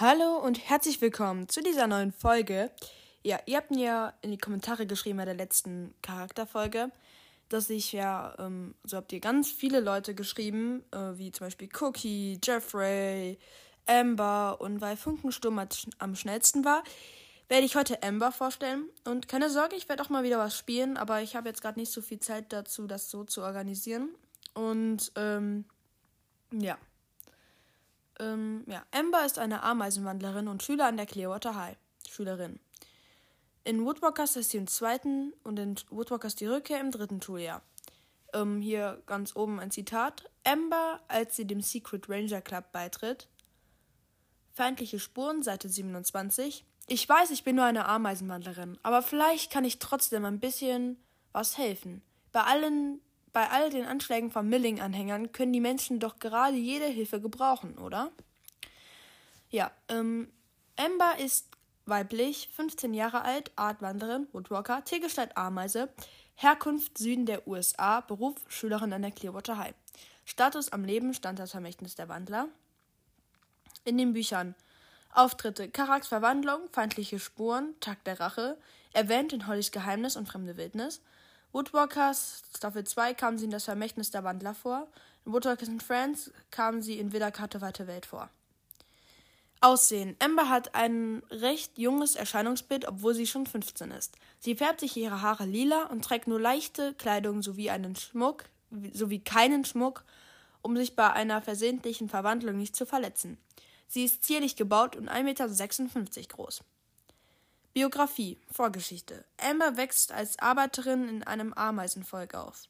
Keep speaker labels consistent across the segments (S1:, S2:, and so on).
S1: Hallo und herzlich willkommen zu dieser neuen Folge. Ja, ihr habt mir in die Kommentare geschrieben bei der letzten Charakterfolge, dass ich ja, ähm, so habt ihr ganz viele Leute geschrieben, äh, wie zum Beispiel Cookie, Jeffrey, Amber und weil Funkensturm am schnellsten war, werde ich heute Amber vorstellen. Und keine Sorge, ich werde auch mal wieder was spielen, aber ich habe jetzt gerade nicht so viel Zeit dazu, das so zu organisieren. Und ähm, ja. Ähm, ja, Amber ist eine Ameisenwandlerin und Schüler an der Clearwater High. Schülerin. In Woodwalkers ist sie im zweiten und in Woodwalkers die Rückkehr im dritten Schuljahr. Ähm, hier ganz oben ein Zitat. Amber, als sie dem Secret Ranger Club beitritt. Feindliche Spuren, Seite 27. Ich weiß, ich bin nur eine Ameisenwandlerin, aber vielleicht kann ich trotzdem ein bisschen was helfen. Bei allen bei all den Anschlägen von Milling-Anhängern können die Menschen doch gerade jede Hilfe gebrauchen, oder? Ja, ähm, Amber ist weiblich, 15 Jahre alt, Artwanderin, Woodwalker, Tiergestalt Ameise, Herkunft Süden der USA, Beruf Schülerin an der Clearwater High. Status am Leben stand das Vermächtnis der Wandler. In den Büchern Auftritte, Karaks Verwandlung, feindliche Spuren, Tag der Rache, erwähnt in Hollys Geheimnis und fremde Wildnis, Woodwalkers Staffel 2 kamen sie in das Vermächtnis der Wandler vor. In Woodwalkers and Friends kamen sie in Wiederkarte Weite Welt vor. Aussehen. Amber hat ein recht junges Erscheinungsbild, obwohl sie schon 15 ist. Sie färbt sich ihre Haare lila und trägt nur leichte Kleidung sowie einen Schmuck, sowie keinen Schmuck, um sich bei einer versehentlichen Verwandlung nicht zu verletzen. Sie ist zierlich gebaut und 1,56 Meter groß. Biografie, Vorgeschichte. Amber wächst als Arbeiterin in einem Ameisenvolk auf.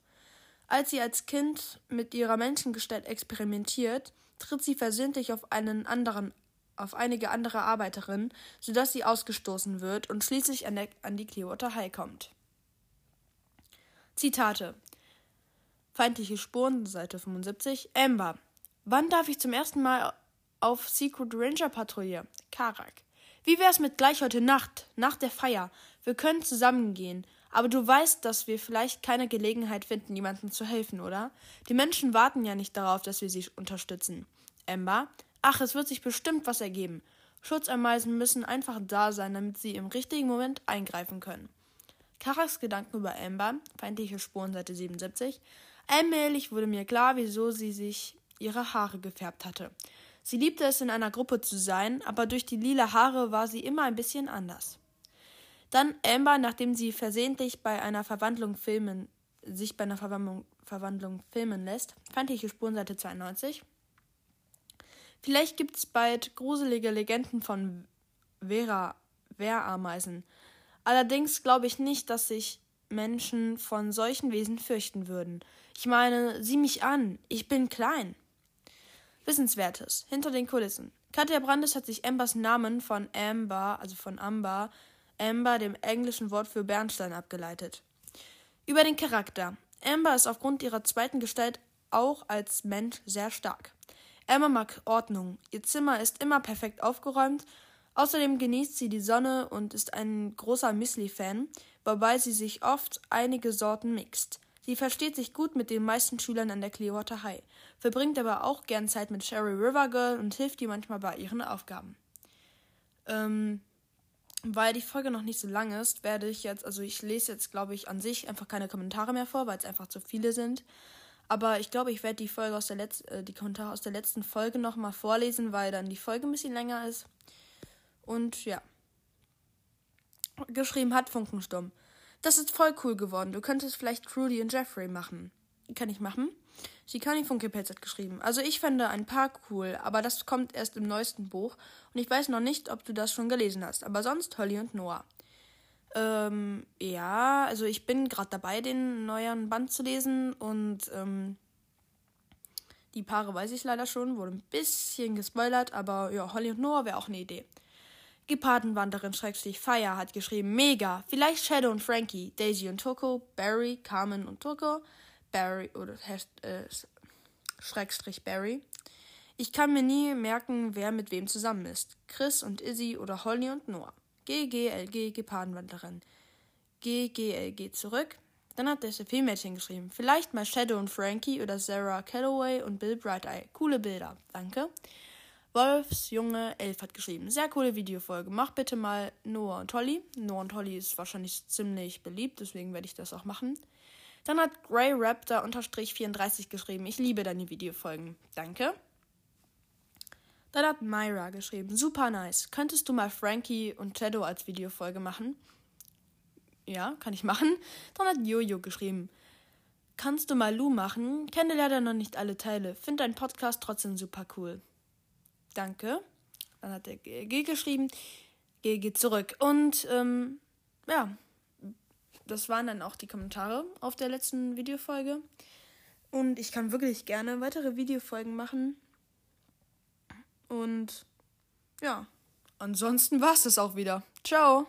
S1: Als sie als Kind mit ihrer Menschengestalt experimentiert, tritt sie versehentlich auf einen anderen auf einige andere Arbeiterinnen, sodass sie ausgestoßen wird und schließlich an, der, an die Clearwater High kommt. Zitate Feindliche Spuren, Seite 75. Amber. Wann darf ich zum ersten Mal auf Secret Ranger Patrouille? Karak. Wie wär's mit gleich heute Nacht, nach der Feier? Wir können zusammengehen. Aber du weißt, dass wir vielleicht keine Gelegenheit finden, jemandem zu helfen, oder? Die Menschen warten ja nicht darauf, dass wir sie unterstützen. Ember? Ach, es wird sich bestimmt was ergeben. Schutzameisen müssen einfach da sein, damit sie im richtigen Moment eingreifen können. Karaks Gedanken über Amber, feindliche Spuren Seite 77. Allmählich wurde mir klar, wieso sie sich ihre Haare gefärbt hatte. Sie liebte es, in einer Gruppe zu sein, aber durch die lila Haare war sie immer ein bisschen anders. Dann Amber, nachdem sie versehentlich bei einer Verwandlung filmen, sich bei einer Verwandlung, Verwandlung filmen lässt. Feindliche Spurenseite 92. Vielleicht gibt es bald gruselige Legenden von Vera, Wehrameisen. Allerdings glaube ich nicht, dass sich Menschen von solchen Wesen fürchten würden. Ich meine, sieh mich an, ich bin klein. Wissenswertes. Hinter den Kulissen. Katja Brandes hat sich Ambers Namen von Amber, also von Amber, Amber, dem englischen Wort für Bernstein, abgeleitet. Über den Charakter. Amber ist aufgrund ihrer zweiten Gestalt auch als Mensch sehr stark. Amber mag Ordnung. Ihr Zimmer ist immer perfekt aufgeräumt. Außerdem genießt sie die Sonne und ist ein großer Müsli-Fan, wobei sie sich oft einige Sorten mixt. Sie versteht sich gut mit den meisten Schülern an der Clearwater High, verbringt aber auch gern Zeit mit Sherry River Girl und hilft ihr manchmal bei ihren Aufgaben. Ähm, weil die Folge noch nicht so lang ist, werde ich jetzt, also ich lese jetzt, glaube ich, an sich einfach keine Kommentare mehr vor, weil es einfach zu viele sind. Aber ich glaube, ich werde die Folge aus der Letz äh, die Kommentare aus der letzten Folge nochmal vorlesen, weil dann die Folge ein bisschen länger ist. Und ja. Geschrieben hat Funkensturm. Das ist voll cool geworden. Du könntest vielleicht Trudy und Jeffrey machen. Kann ich machen. Shikani von Kipels hat geschrieben. Also ich fände ein paar cool, aber das kommt erst im neuesten Buch und ich weiß noch nicht, ob du das schon gelesen hast. Aber sonst Holly und Noah. Ähm, ja, also ich bin gerade dabei, den neuen Band zu lesen und ähm, die Paare weiß ich leider schon, wurde ein bisschen gespoilert, aber ja, Holly und Noah wäre auch eine Idee. Gepardenwanderin Schrägstrich Fire hat geschrieben, mega, vielleicht Shadow und Frankie, Daisy und Toko, Barry, Carmen und Toko, Barry oder äh, Schrägstrich Barry. Ich kann mir nie merken, wer mit wem zusammen ist. Chris und Izzy oder Holly und Noah. GGLG Gepardenwanderin. GGLG zurück. Dann hat das Mädchen geschrieben. Vielleicht mal Shadow und Frankie oder Sarah Calloway und Bill Brighteye. Coole Bilder. Danke. Wolfsjunge 11 hat geschrieben. Sehr coole Videofolge. Mach bitte mal Noah und Holly. Noah und Holly ist wahrscheinlich ziemlich beliebt, deswegen werde ich das auch machen. Dann hat Grey Raptor 34 geschrieben. Ich liebe deine Videofolgen. Danke. Dann hat Myra geschrieben. Super nice. Könntest du mal Frankie und Shadow als Videofolge machen? Ja, kann ich machen. Dann hat Jojo geschrieben. Kannst du mal Lu machen? Kenne leider noch nicht alle Teile. Finde deinen Podcast trotzdem super cool. Danke. Dann hat der G geschrieben. G geht zurück. Und ähm, ja, das waren dann auch die Kommentare auf der letzten Videofolge. Und ich kann wirklich gerne weitere Videofolgen machen. Und ja, ansonsten war es das auch wieder. Ciao.